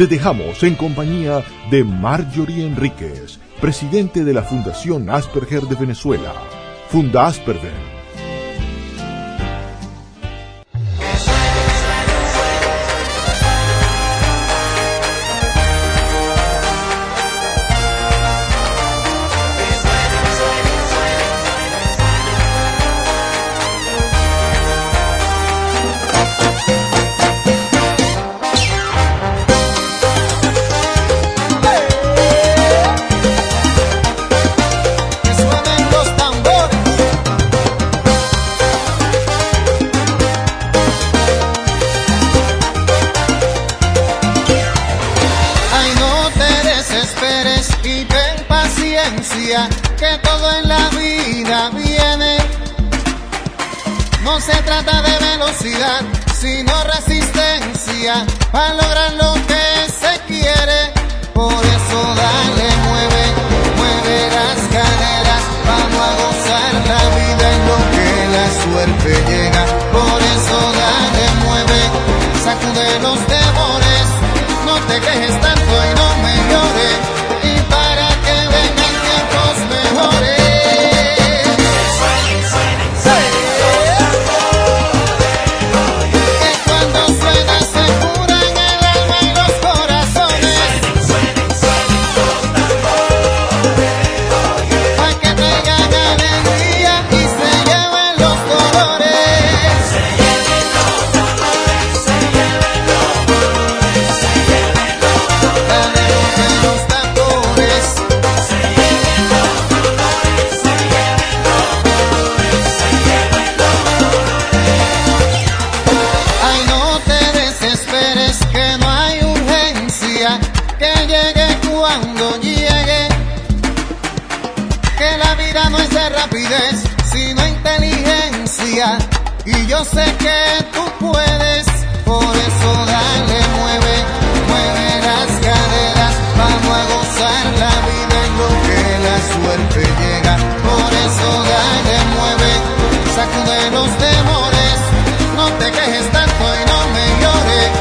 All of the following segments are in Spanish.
Te dejamos en compañía de Marjorie Enríquez, presidente de la Fundación Asperger de Venezuela. Funda Asperger para lograr tanto y no me llores.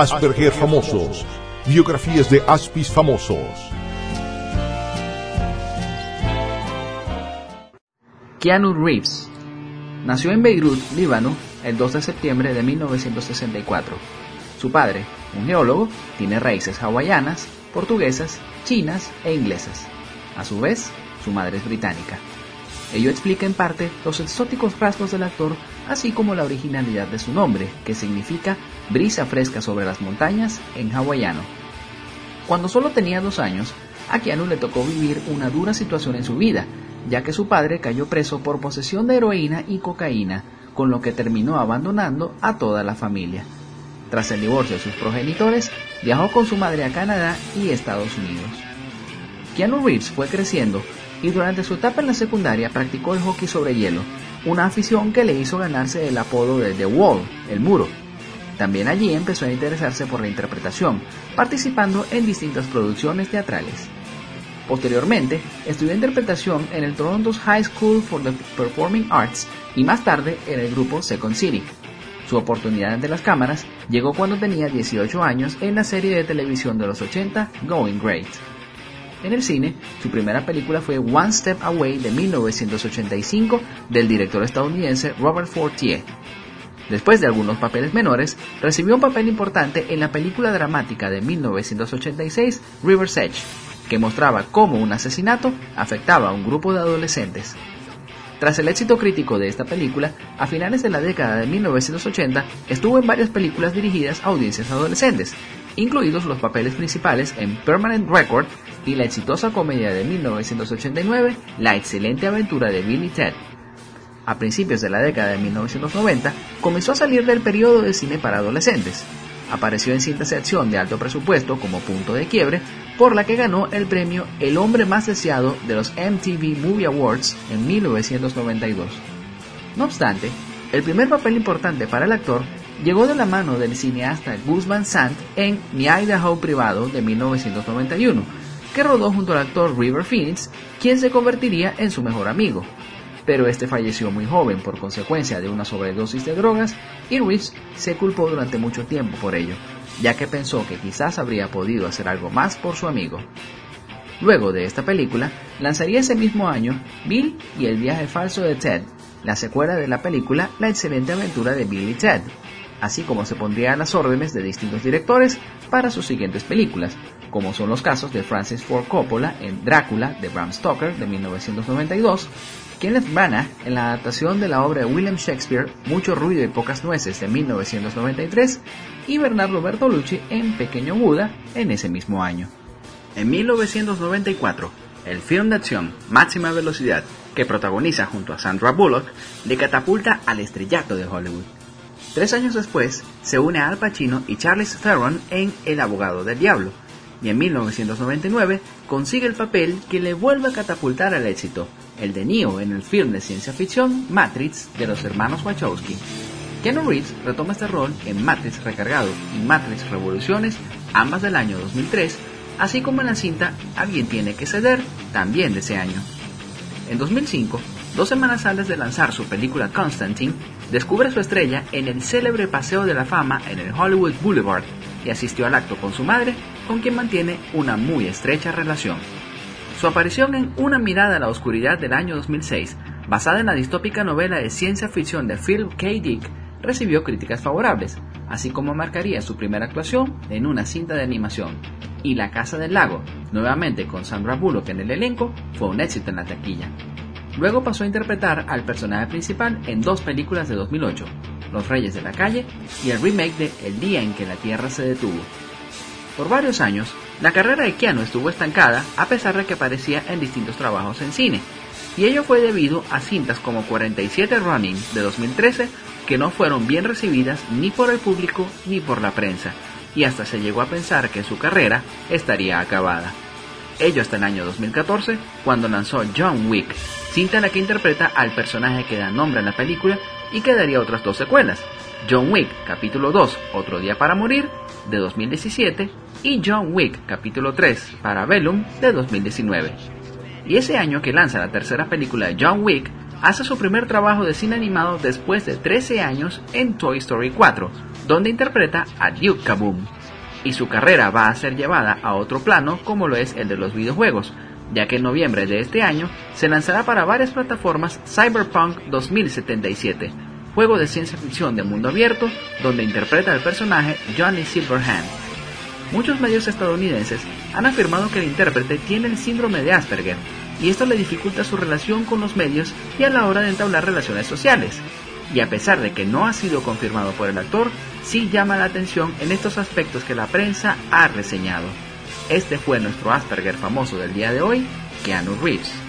Asperger famosos. Biografías de Aspis famosos. Keanu Reeves nació en Beirut, Líbano, el 2 de septiembre de 1964. Su padre, un geólogo, tiene raíces hawaianas, portuguesas, chinas e inglesas. A su vez, su madre es británica. Ello explica en parte los exóticos rasgos del actor, así como la originalidad de su nombre, que significa brisa fresca sobre las montañas en hawaiano. Cuando solo tenía dos años, a Keanu le tocó vivir una dura situación en su vida, ya que su padre cayó preso por posesión de heroína y cocaína, con lo que terminó abandonando a toda la familia. Tras el divorcio de sus progenitores, viajó con su madre a Canadá y Estados Unidos. Keanu Reeves fue creciendo y durante su etapa en la secundaria practicó el hockey sobre hielo, una afición que le hizo ganarse el apodo de The Wall, el muro. También allí empezó a interesarse por la interpretación, participando en distintas producciones teatrales. Posteriormente, estudió interpretación en el Toronto's High School for the Performing Arts y más tarde en el grupo Second City. Su oportunidad ante las cámaras llegó cuando tenía 18 años en la serie de televisión de los 80 Going Great. En el cine, su primera película fue One Step Away de 1985 del director estadounidense Robert Fortier. Después de algunos papeles menores, recibió un papel importante en la película dramática de 1986 River's Edge, que mostraba cómo un asesinato afectaba a un grupo de adolescentes. Tras el éxito crítico de esta película, a finales de la década de 1980 estuvo en varias películas dirigidas a audiencias adolescentes, incluidos los papeles principales en Permanent Record y la exitosa comedia de 1989 La excelente aventura de Billy Ted. A principios de la década de 1990 comenzó a salir del periodo de cine para adolescentes, Apareció en cintas de acción de alto presupuesto como punto de quiebre, por la que ganó el premio El hombre más deseado de los MTV Movie Awards en 1992. No obstante, el primer papel importante para el actor llegó de la mano del cineasta Gus Van Sant en Mi Idaho privado de 1991, que rodó junto al actor River Phoenix, quien se convertiría en su mejor amigo pero este falleció muy joven por consecuencia de una sobredosis de drogas y Reeves se culpó durante mucho tiempo por ello, ya que pensó que quizás habría podido hacer algo más por su amigo. Luego de esta película, lanzaría ese mismo año Bill y el viaje falso de Ted, la secuela de la película La excelente aventura de Bill y Ted, así como se pondría a las órdenes de distintos directores para sus siguientes películas, como son los casos de Francis Ford Coppola en Drácula de Bram Stoker de 1992, Kenneth Branagh en la adaptación de la obra de William Shakespeare Mucho ruido y pocas nueces de 1993 y Bernardo Bertolucci en Pequeño Buda en ese mismo año. En 1994, el film de acción Máxima Velocidad, que protagoniza junto a Sandra Bullock, le catapulta al estrellato de Hollywood. Tres años después, se une a Al Pacino y Charles Theron en El abogado del diablo, y en 1999 consigue el papel que le vuelve a catapultar al éxito, el de Neo en el film de ciencia ficción Matrix de los hermanos Wachowski. Keanu Reeves retoma este rol en Matrix Recargado y Matrix Revoluciones, ambas del año 2003, así como en la cinta Alguien tiene que ceder, también de ese año. En 2005, dos semanas antes de lanzar su película Constantine, descubre su estrella en el célebre Paseo de la Fama en el Hollywood Boulevard y asistió al acto con su madre, con quien mantiene una muy estrecha relación. Su aparición en Una mirada a la oscuridad del año 2006, basada en la distópica novela de ciencia ficción de Philip K. Dick, recibió críticas favorables, así como marcaría su primera actuación en una cinta de animación. Y La Casa del Lago, nuevamente con Sandra Bullock en el elenco, fue un éxito en la taquilla. Luego pasó a interpretar al personaje principal en dos películas de 2008, Los Reyes de la Calle y el remake de El Día en que la Tierra se detuvo. Por varios años, la carrera de Keanu estuvo estancada a pesar de que aparecía en distintos trabajos en cine, y ello fue debido a cintas como 47 Running de 2013 que no fueron bien recibidas ni por el público ni por la prensa, y hasta se llegó a pensar que su carrera estaría acabada. Ello hasta el año 2014, cuando lanzó John Wick, cinta en la que interpreta al personaje que da nombre a la película y que daría otras dos secuelas, John Wick capítulo 2, Otro día para morir, de 2017, y John Wick capítulo 3 para Bellum de 2019. Y ese año que lanza la tercera película de John Wick, hace su primer trabajo de cine animado después de 13 años en Toy Story 4, donde interpreta a Duke Kaboom. Y su carrera va a ser llevada a otro plano como lo es el de los videojuegos, ya que en noviembre de este año se lanzará para varias plataformas Cyberpunk 2077, juego de ciencia ficción de mundo abierto donde interpreta al personaje Johnny Silverhand. Muchos medios estadounidenses han afirmado que el intérprete tiene el síndrome de Asperger y esto le dificulta su relación con los medios y a la hora de entablar relaciones sociales. Y a pesar de que no ha sido confirmado por el actor, sí llama la atención en estos aspectos que la prensa ha reseñado. Este fue nuestro Asperger famoso del día de hoy, Keanu Reeves.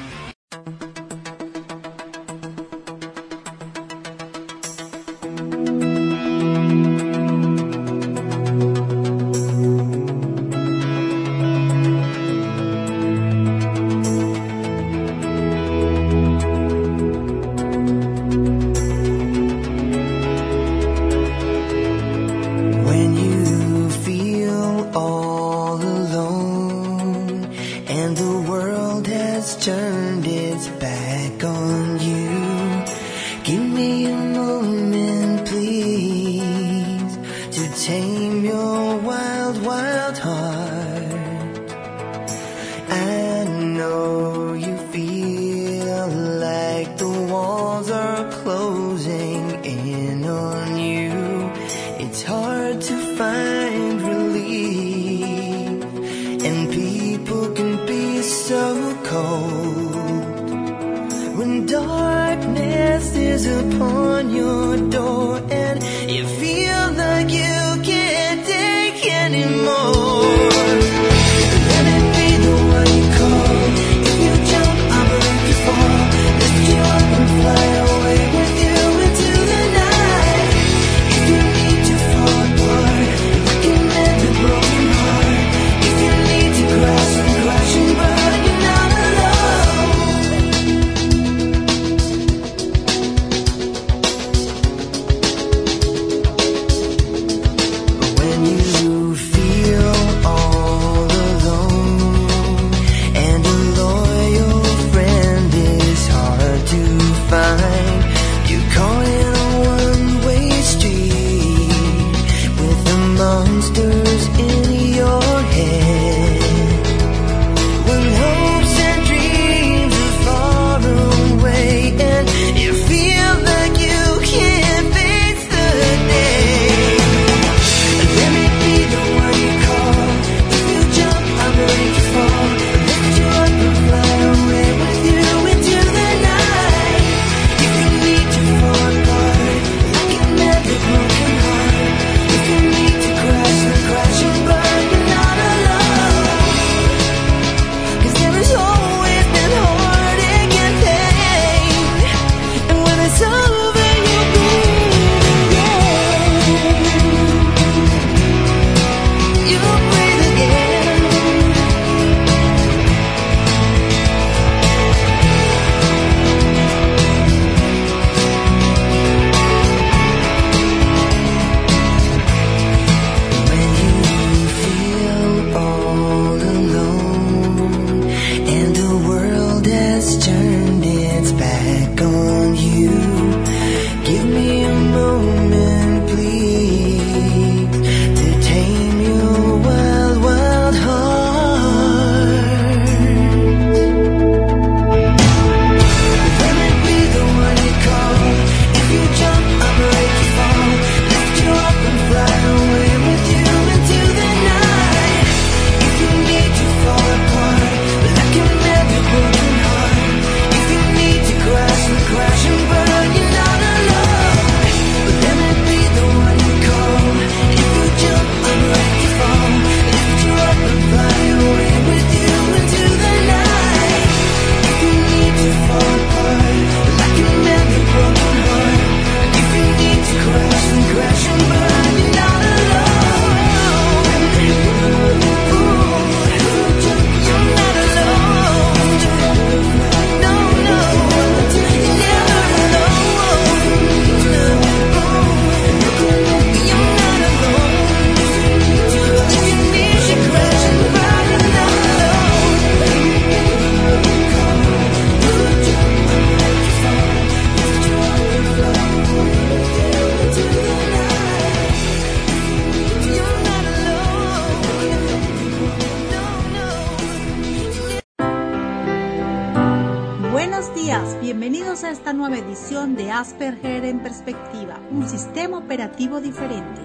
Edición de Asperger en Perspectiva, un sistema operativo diferente.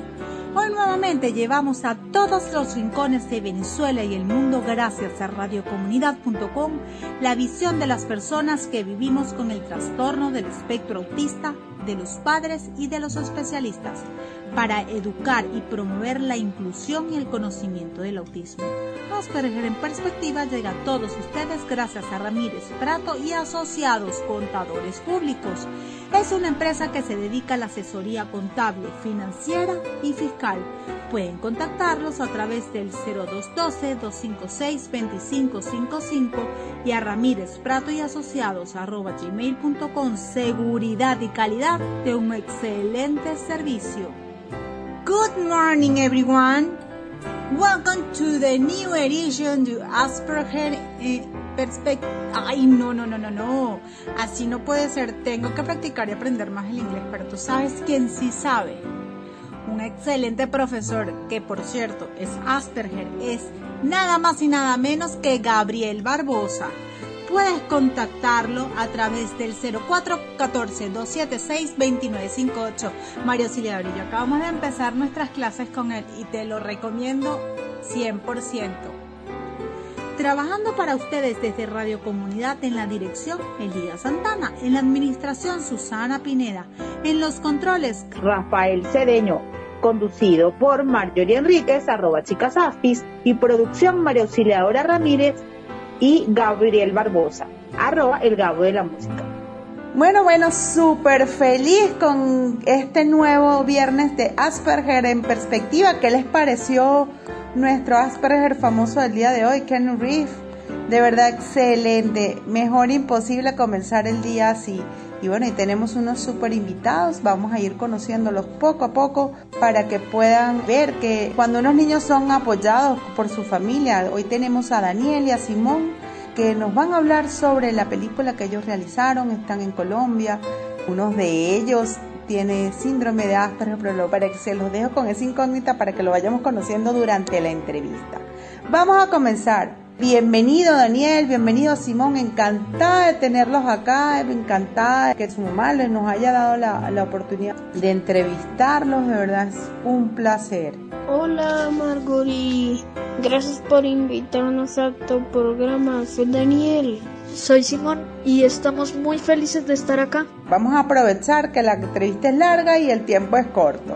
Hoy nuevamente llevamos a todos los rincones de Venezuela y el mundo gracias a radiocomunidad.com la visión de las personas que vivimos con el trastorno del espectro autista, de los padres y de los especialistas para educar y promover la inclusión y el conocimiento del autismo. Asperger en Perspectiva llega a todos ustedes gracias a Ramírez Prato y Asociados Contadores Públicos. Es una empresa que se dedica a la asesoría contable, financiera y fiscal. Pueden contactarlos a través del 0212-256-2555 y a Ramírez Prato y Asociados gmail.com seguridad y calidad de un excelente servicio. Good morning, everyone. Welcome to the new edition to Asperger Perspective. Ay, no, no, no, no, no. Así no puede ser. Tengo que practicar y aprender más el inglés, pero tú sabes quién sí sabe. Un excelente profesor, que por cierto es Asperger, es nada más y nada menos que Gabriel Barbosa puedes contactarlo a través del 0414-276-2958. Mario y yo acabamos de empezar nuestras clases con él y te lo recomiendo 100%. Trabajando para ustedes desde Radio Comunidad en la dirección Elías Santana, en la administración Susana Pineda, en los controles Rafael Cedeño, conducido por Marjorie Enríquez, arroba chicas y producción María Auxiliadora Ramírez, y Gabriel Barbosa, arroba el Gabo de la Música. Bueno, bueno, súper feliz con este nuevo viernes de Asperger en perspectiva. ¿Qué les pareció nuestro Asperger famoso del día de hoy, Ken Reef? De verdad excelente, mejor imposible comenzar el día así. Y bueno, y tenemos unos súper invitados, vamos a ir conociéndolos poco a poco para que puedan ver que cuando unos niños son apoyados por su familia, hoy tenemos a Daniel y a Simón que nos van a hablar sobre la película que ellos realizaron, están en Colombia, uno de ellos tiene síndrome de Asperger, pero para que se los dejo con esa incógnita para que lo vayamos conociendo durante la entrevista. Vamos a comenzar. Bienvenido Daniel, bienvenido Simón, encantada de tenerlos acá, encantada de que su mamá les nos haya dado la, la oportunidad de entrevistarlos, de verdad es un placer. Hola Margorie, gracias por invitarnos a tu programa, soy Daniel. Soy Simón y estamos muy felices de estar acá. Vamos a aprovechar que la entrevista es larga y el tiempo es corto.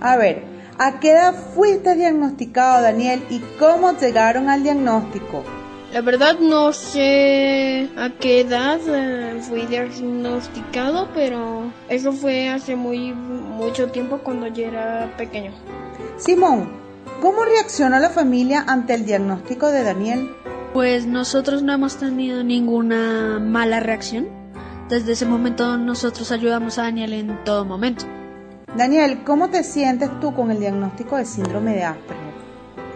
A ver, ¿A qué edad fuiste diagnosticado, Daniel, y cómo llegaron al diagnóstico? La verdad no sé a qué edad eh, fui diagnosticado, pero eso fue hace muy mucho tiempo cuando yo era pequeño. Simón, ¿cómo reaccionó la familia ante el diagnóstico de Daniel? Pues nosotros no hemos tenido ninguna mala reacción. Desde ese momento nosotros ayudamos a Daniel en todo momento. Daniel, ¿cómo te sientes tú con el diagnóstico de síndrome de Asperger?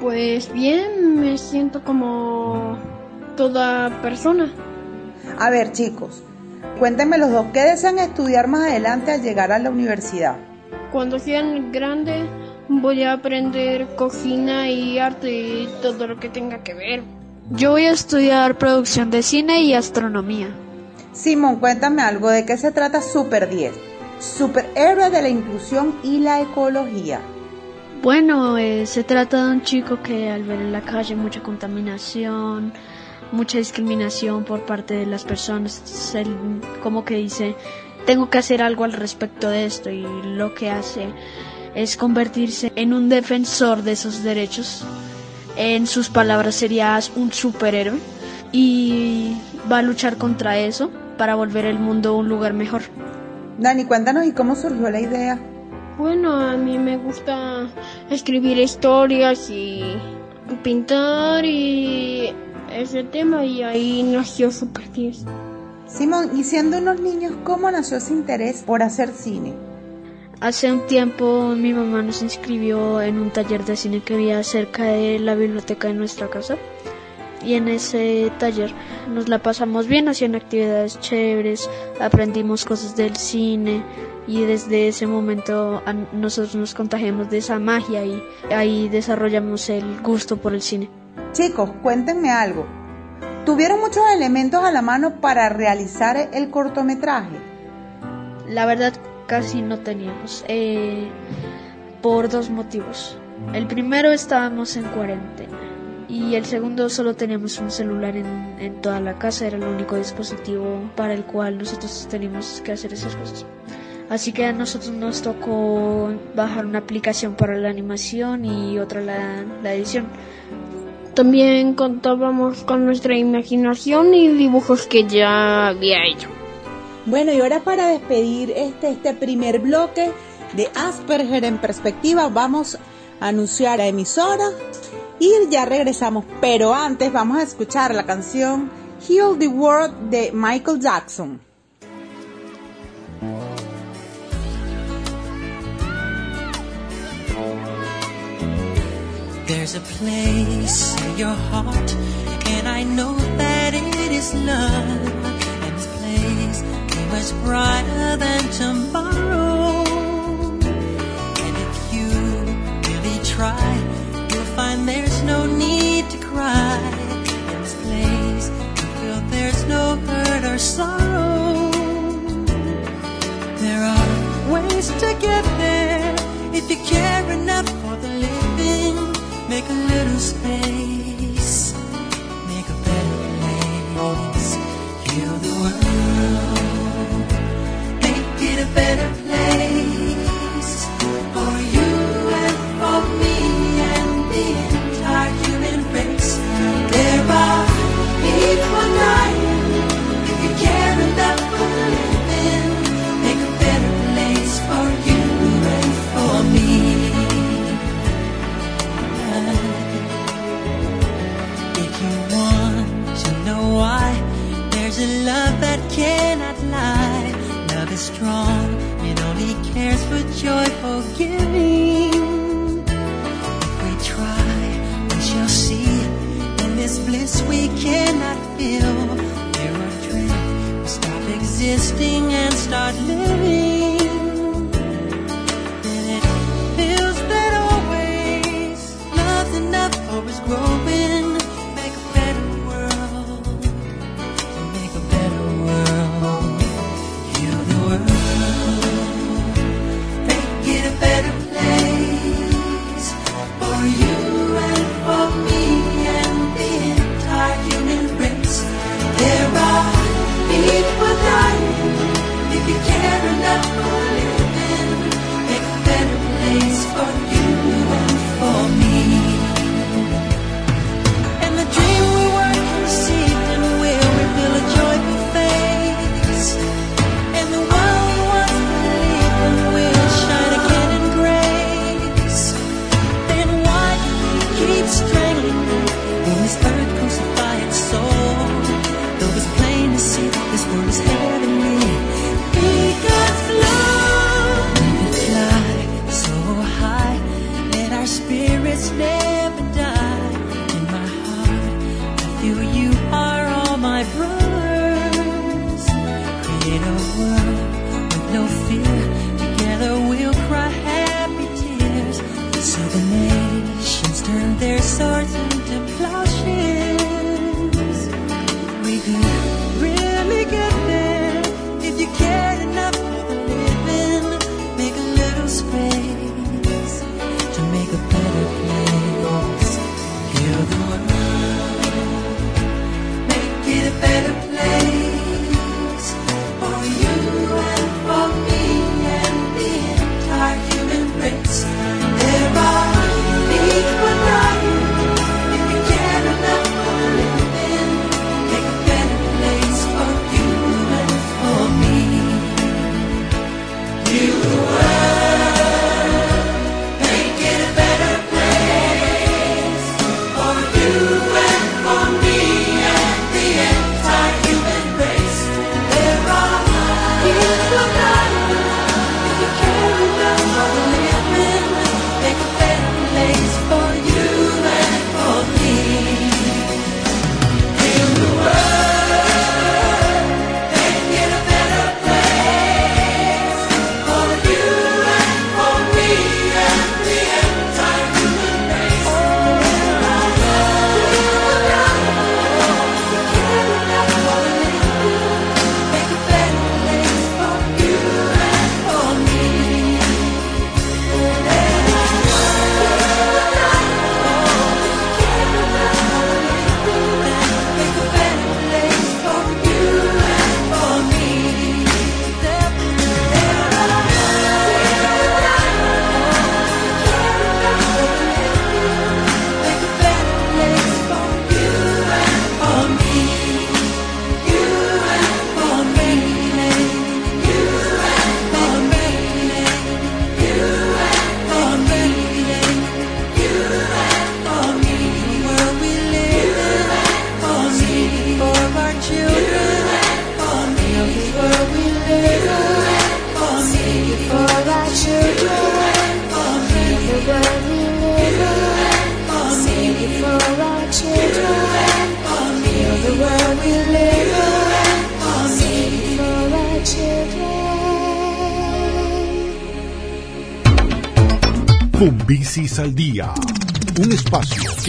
Pues bien, me siento como toda persona. A ver, chicos, cuéntenme los dos, ¿qué desean estudiar más adelante al llegar a la universidad? Cuando sean grande, voy a aprender cocina y arte y todo lo que tenga que ver. Yo voy a estudiar producción de cine y astronomía. Simón, cuéntame algo, ¿de qué se trata Super 10? Superhéroe de la inclusión y la ecología. Bueno, eh, se trata de un chico que al ver en la calle mucha contaminación, mucha discriminación por parte de las personas, él como que dice, tengo que hacer algo al respecto de esto y lo que hace es convertirse en un defensor de esos derechos. En sus palabras sería un superhéroe y va a luchar contra eso para volver el mundo un lugar mejor. Dani, cuéntanos y cómo surgió la idea. Bueno, a mí me gusta escribir historias y pintar y ese tema y ahí nació Super 10. Simón, y siendo unos niños, ¿cómo nació ese interés por hacer cine? Hace un tiempo mi mamá nos inscribió en un taller de cine que había cerca de la biblioteca de nuestra casa y en ese taller nos la pasamos bien, haciendo actividades chéveres, aprendimos cosas del cine y desde ese momento nosotros nos contagiamos de esa magia y ahí desarrollamos el gusto por el cine. Chicos, cuéntenme algo. ¿Tuvieron muchos elementos a la mano para realizar el cortometraje? La verdad casi no teníamos, eh, por dos motivos. El primero estábamos en cuarentena y el segundo solo teníamos un celular en, en toda la casa, era el único dispositivo para el cual nosotros teníamos que hacer esas cosas. Así que a nosotros nos tocó bajar una aplicación para la animación y otra la, la edición. También contábamos con nuestra imaginación y dibujos que ya había hecho. Bueno, y ahora para despedir este, este primer bloque de Asperger en perspectiva, vamos a anunciar a emisora y ya regresamos. Pero antes vamos a escuchar la canción Heal the World de Michael Jackson. There's a place in your heart, and I know that it is love. And this place is much brighter than tomorrow. And if you really try, you'll there's no need to cry. In this place, you feel there's no hurt or sorrow. There are ways to get there if you care enough for the living. Make a little space, make a better place. Heal the world, make it a better strong, it only cares for joyful giving. If we try, we shall see. In this bliss we cannot feel. Fear or dread will stop existing and start living. Then it feels that always love's enough or is growing.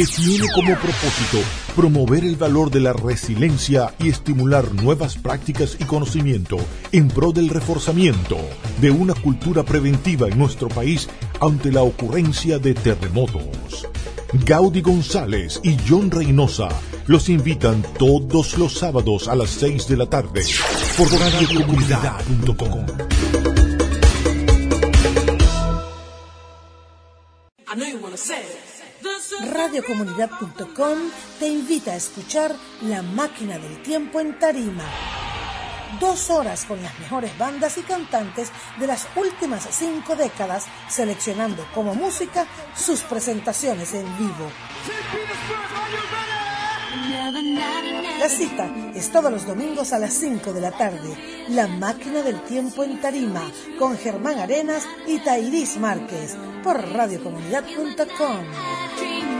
Que tiene como propósito promover el valor de la resiliencia y estimular nuevas prácticas y conocimiento en pro del reforzamiento de una cultura preventiva en nuestro país ante la ocurrencia de terremotos. Gaudi González y John Reynosa los invitan todos los sábados a las 6 de la tarde por radiocomunidad.com. Radiocomunidad.com te invita a escuchar La Máquina del Tiempo en Tarima. Dos horas con las mejores bandas y cantantes de las últimas cinco décadas, seleccionando como música sus presentaciones en vivo. La cita es todos los domingos a las 5 de la tarde. La máquina del tiempo en Tarima con Germán Arenas y Tairis Márquez por radiocomunidad.com.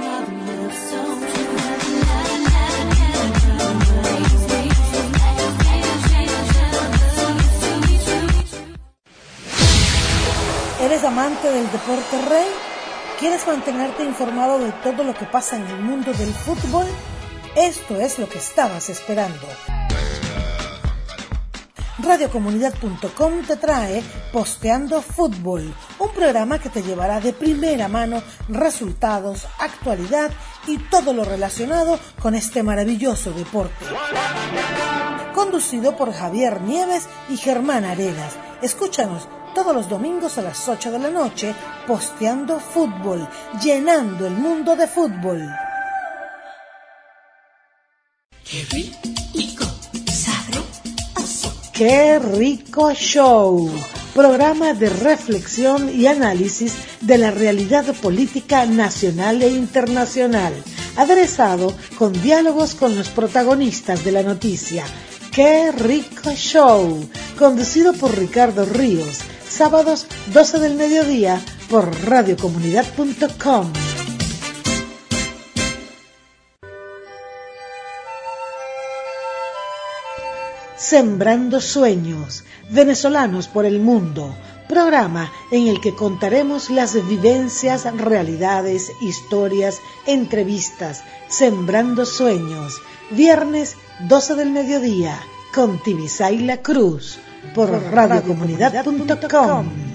¿Eres amante del deporte rey? ¿Quieres mantenerte informado de todo lo que pasa en el mundo del fútbol? Esto es lo que estabas esperando. Radiocomunidad.com te trae Posteando Fútbol, un programa que te llevará de primera mano resultados, actualidad y todo lo relacionado con este maravilloso deporte. Conducido por Javier Nieves y Germán Arenas. Escúchanos todos los domingos a las 8 de la noche, Posteando Fútbol, llenando el mundo de fútbol. Qué. Qué rico show. Programa de reflexión y análisis de la realidad política nacional e internacional, aderezado con diálogos con los protagonistas de la noticia. Qué rico show. Conducido por Ricardo Ríos. Sábados 12 del mediodía por radiocomunidad.com. Sembrando Sueños, Venezolanos por el Mundo, programa en el que contaremos las vivencias, realidades, historias, entrevistas, Sembrando Sueños, viernes 12 del mediodía, con Tibisaila Cruz, por radiocomunidad.com.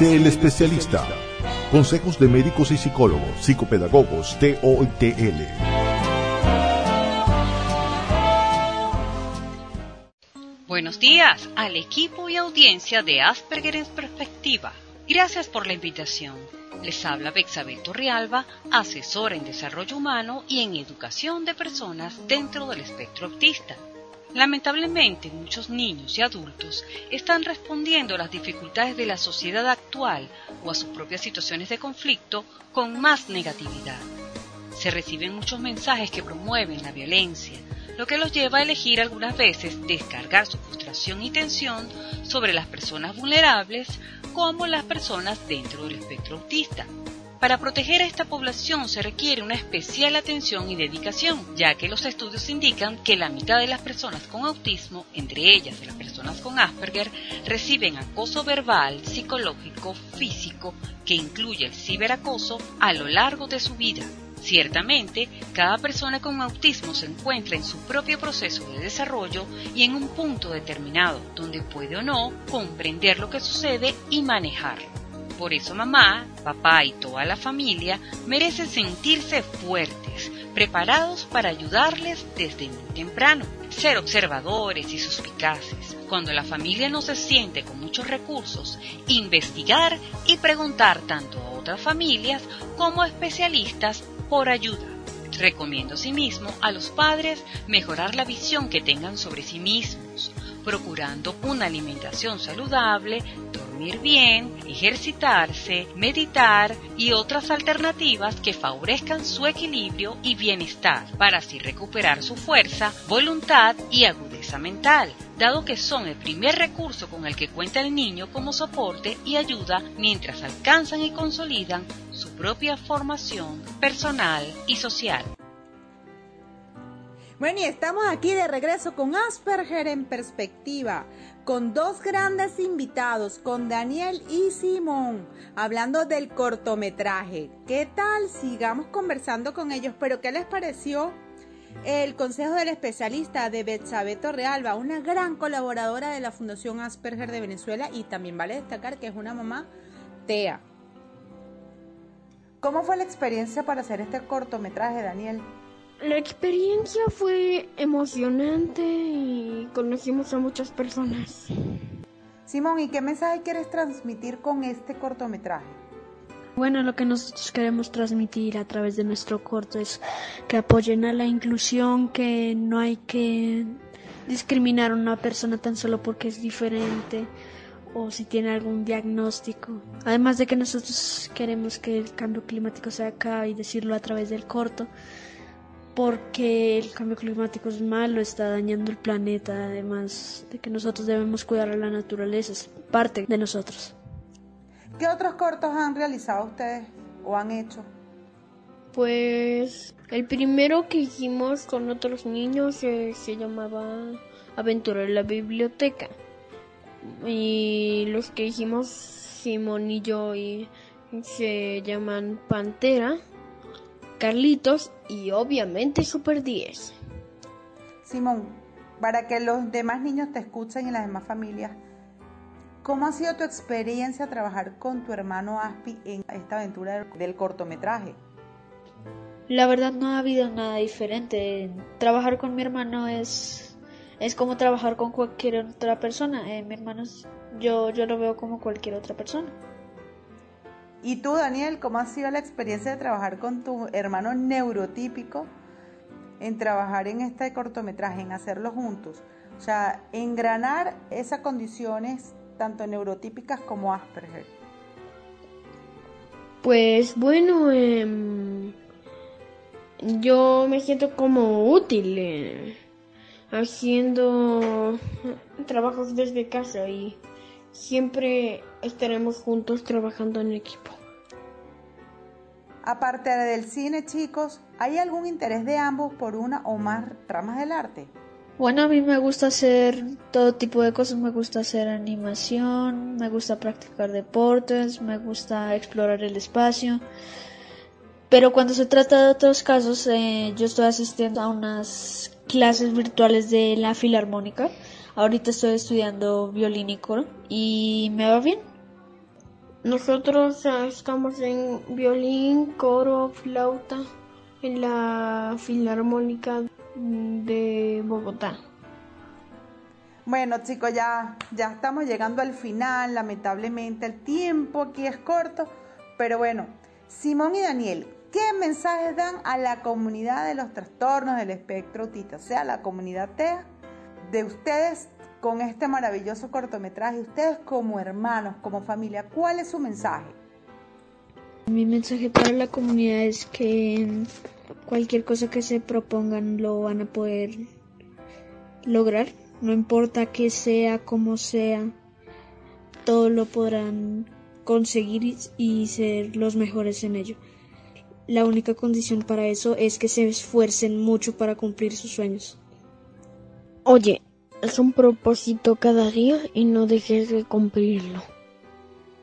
dice el especialista? Consejos de médicos y psicólogos, psicopedagogos, TOTL. Buenos días al equipo y audiencia de Asperger en Perspectiva. Gracias por la invitación. Les habla Bexabel Torrialba, asesora en desarrollo humano y en educación de personas dentro del espectro autista. Lamentablemente, muchos niños y adultos están respondiendo a las dificultades de la sociedad actual o a sus propias situaciones de conflicto con más negatividad. Se reciben muchos mensajes que promueven la violencia, lo que los lleva a elegir algunas veces descargar su frustración y tensión sobre las personas vulnerables como las personas dentro del espectro autista. Para proteger a esta población se requiere una especial atención y dedicación, ya que los estudios indican que la mitad de las personas con autismo, entre ellas las personas con Asperger, reciben acoso verbal, psicológico, físico, que incluye el ciberacoso, a lo largo de su vida. Ciertamente, cada persona con autismo se encuentra en su propio proceso de desarrollo y en un punto determinado, donde puede o no comprender lo que sucede y manejarlo. Por eso mamá, papá y toda la familia merecen sentirse fuertes, preparados para ayudarles desde muy temprano, ser observadores y suspicaces. Cuando la familia no se siente con muchos recursos, investigar y preguntar tanto a otras familias como a especialistas por ayuda. Recomiendo asimismo a los padres mejorar la visión que tengan sobre sí mismos, procurando una alimentación saludable, dormir bien, ejercitarse, meditar y otras alternativas que favorezcan su equilibrio y bienestar para así recuperar su fuerza, voluntad y agudeza mental, dado que son el primer recurso con el que cuenta el niño como soporte y ayuda mientras alcanzan y consolidan su propia formación personal y social. Bueno, y estamos aquí de regreso con Asperger en perspectiva, con dos grandes invitados, con Daniel y Simón, hablando del cortometraje. ¿Qué tal? Sigamos conversando con ellos, pero ¿qué les pareció el consejo del especialista de Betsabe Torrealba, una gran colaboradora de la Fundación Asperger de Venezuela y también vale destacar que es una mamá TEA? ¿Cómo fue la experiencia para hacer este cortometraje, Daniel? La experiencia fue emocionante y conocimos a muchas personas. Simón, ¿y qué mensaje quieres transmitir con este cortometraje? Bueno, lo que nosotros queremos transmitir a través de nuestro corto es que apoyen a la inclusión, que no hay que discriminar a una persona tan solo porque es diferente o si tiene algún diagnóstico. Además de que nosotros queremos que el cambio climático se acabe y decirlo a través del corto, porque el cambio climático es malo, está dañando el planeta, además de que nosotros debemos cuidar a la naturaleza, es parte de nosotros. ¿Qué otros cortos han realizado ustedes o han hecho? Pues el primero que hicimos con otros niños eh, se llamaba Aventura en la Biblioteca. Y los que hicimos Simón y yo y se llaman Pantera, Carlitos y obviamente Super 10. Simón, para que los demás niños te escuchen y las demás familias, ¿cómo ha sido tu experiencia trabajar con tu hermano Aspi en esta aventura del cortometraje? La verdad no ha habido nada diferente. Trabajar con mi hermano es es como trabajar con cualquier otra persona. Eh, mi hermano, yo, yo lo veo como cualquier otra persona. ¿Y tú, Daniel, cómo ha sido la experiencia de trabajar con tu hermano neurotípico en trabajar en este cortometraje, en hacerlo juntos? O sea, engranar esas condiciones tanto neurotípicas como Asperger. Pues bueno, em, yo me siento como útil eh, haciendo trabajos desde casa y siempre estaremos juntos trabajando en equipo. Aparte del cine, chicos, ¿hay algún interés de ambos por una o más ramas del arte? Bueno, a mí me gusta hacer todo tipo de cosas. Me gusta hacer animación, me gusta practicar deportes, me gusta explorar el espacio. Pero cuando se trata de otros casos, eh, yo estoy asistiendo a unas clases virtuales de la filarmónica. Ahorita estoy estudiando violín y coro y me va bien. Nosotros estamos en violín, coro, flauta en la Filarmónica de Bogotá. Bueno chicos, ya, ya estamos llegando al final, lamentablemente el tiempo aquí es corto, pero bueno, Simón y Daniel, ¿qué mensajes dan a la comunidad de los trastornos del espectro autista, o sea, la comunidad TEA, de ustedes con este maravilloso cortometraje, ustedes como hermanos, como familia, ¿cuál es su mensaje? Mi mensaje para la comunidad es que cualquier cosa que se propongan lo van a poder lograr, no importa que sea como sea, todo lo podrán conseguir y ser los mejores en ello. La única condición para eso es que se esfuercen mucho para cumplir sus sueños. Oye, es un propósito cada día y no dejes de cumplirlo.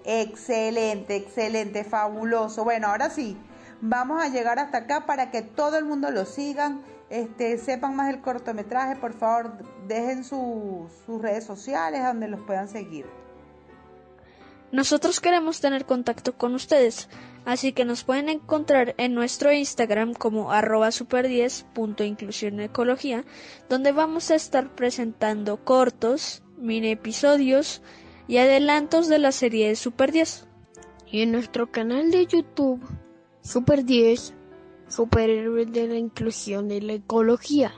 Excelente, excelente, fabuloso. Bueno, ahora sí, vamos a llegar hasta acá para que todo el mundo lo sigan, este, sepan más del cortometraje, por favor, dejen sus redes sociales donde los puedan seguir. Nosotros queremos tener contacto con ustedes, así que nos pueden encontrar en nuestro Instagram como arroba super10.inclusionecología, donde vamos a estar presentando cortos, mini episodios y adelantos de la serie de Super 10. Y en nuestro canal de YouTube, Super 10, Superhéroes de la Inclusión y la Ecología.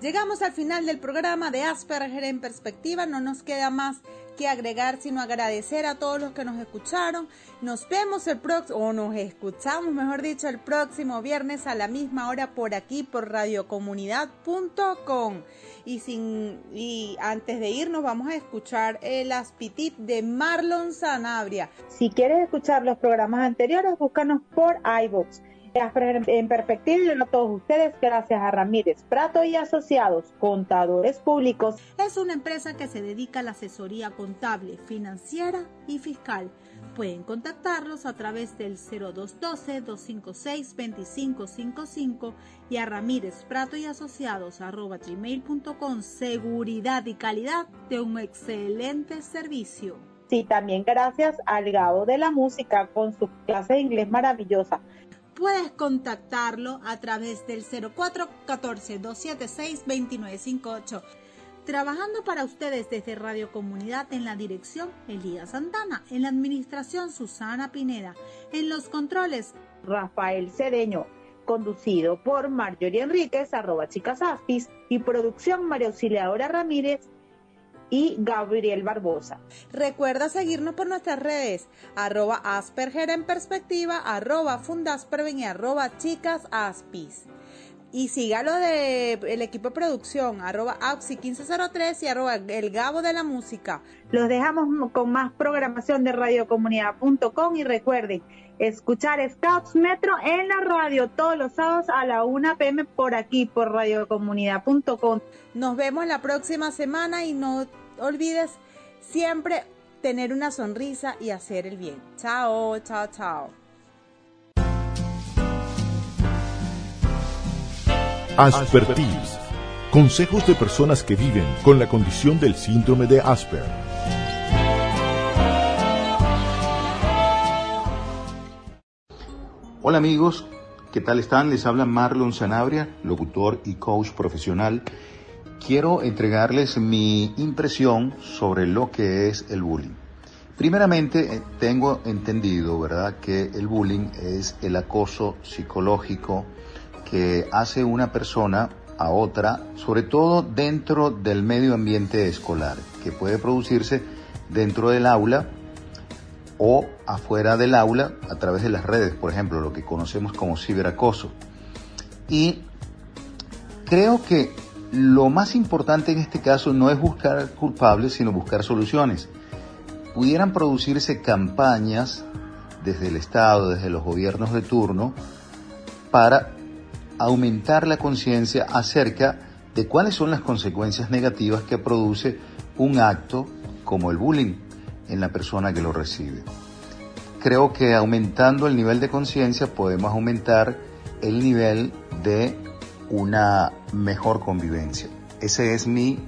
Llegamos al final del programa de Asperger en perspectiva, no nos queda más que agregar sino agradecer a todos los que nos escucharon. Nos vemos el próximo, o nos escuchamos, mejor dicho, el próximo viernes a la misma hora por aquí por radiocomunidad.com. Y sin y antes de irnos vamos a escuchar el aspitit de Marlon Sanabria. Si quieres escuchar los programas anteriores, búscanos por iVoox en perspectiva y a todos ustedes, gracias a Ramírez Prato y Asociados, contadores públicos. Es una empresa que se dedica a la asesoría contable, financiera y fiscal. Pueden contactarlos a través del 0212-256-2555 y a Ramírez Prato y Asociados arroba gmail.com. Seguridad y calidad de un excelente servicio. Sí, también gracias al Gabo de la Música con sus clases de inglés maravillosas puedes contactarlo a través del 0414-276-2958. Trabajando para ustedes desde Radio Comunidad en la dirección Elías Santana, en la administración Susana Pineda, en los controles Rafael Cedeño, conducido por Marjorie Enríquez, arroba chicas y producción María Auxiliadora Ramírez y Gabriel Barbosa. Recuerda seguirnos por nuestras redes, arroba Asperger en perspectiva, arroba Fundasperven y arroba Chicas Aspis. Y sígalo de el equipo de producción, arroba Auxi1503 y arroba El Gabo de la Música. Los dejamos con más programación de radiocomunidad.com y recuerden, escuchar Scouts Metro en la radio todos los sábados a la 1 pm por aquí, por radiocomunidad.com. Nos vemos la próxima semana y no olvides siempre tener una sonrisa y hacer el bien. Chao, chao, chao. Aspertis. Consejos de personas que viven con la condición del síndrome de Asper. Hola amigos, ¿qué tal están? Les habla Marlon Sanabria, locutor y coach profesional quiero entregarles mi impresión sobre lo que es el bullying. Primeramente, eh, tengo entendido, ¿verdad?, que el bullying es el acoso psicológico que hace una persona a otra, sobre todo dentro del medio ambiente escolar, que puede producirse dentro del aula o afuera del aula a través de las redes, por ejemplo, lo que conocemos como ciberacoso. Y creo que lo más importante en este caso no es buscar culpables, sino buscar soluciones. Pudieran producirse campañas desde el Estado, desde los gobiernos de turno, para aumentar la conciencia acerca de cuáles son las consecuencias negativas que produce un acto como el bullying en la persona que lo recibe. Creo que aumentando el nivel de conciencia podemos aumentar el nivel de una mejor convivencia. Ese es mi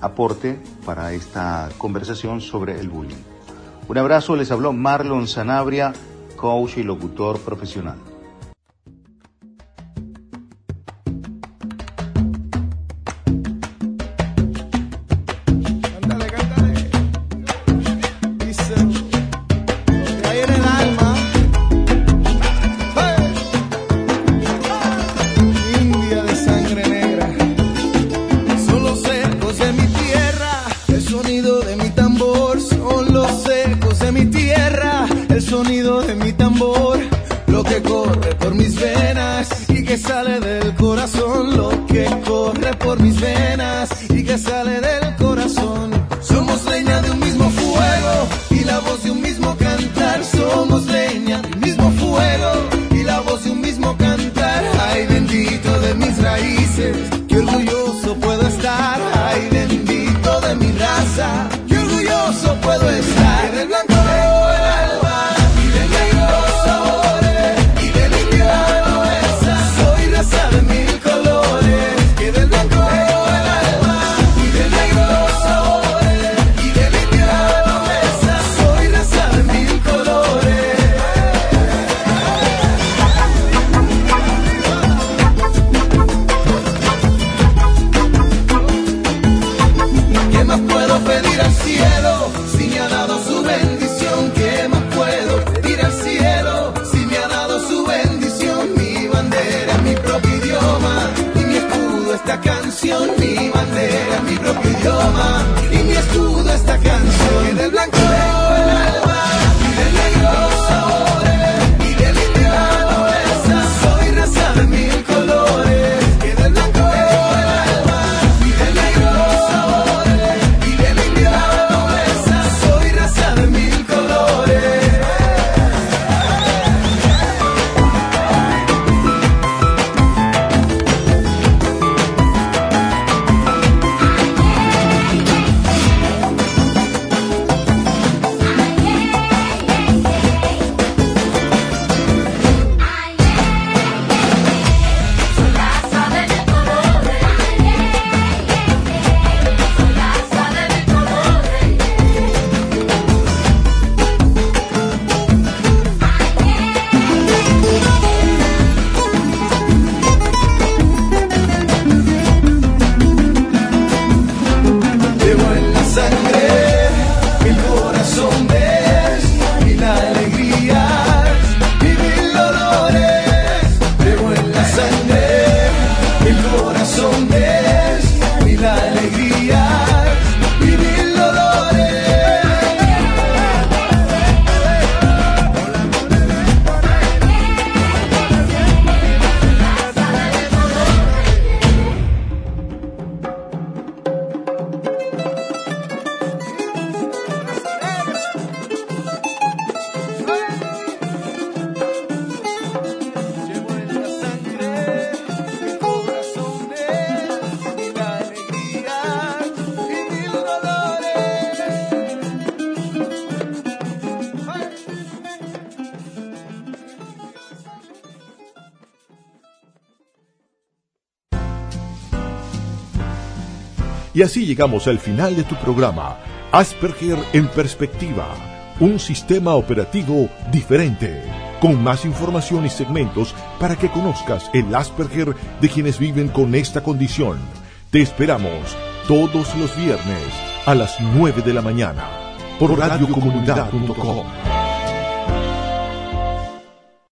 aporte para esta conversación sobre el bullying. Un abrazo, les habló Marlon Sanabria, coach y locutor profesional. Así llegamos al final de tu programa, Asperger en perspectiva, un sistema operativo diferente, con más información y segmentos para que conozcas el Asperger de quienes viven con esta condición. Te esperamos todos los viernes a las 9 de la mañana por radiocomunidad.com.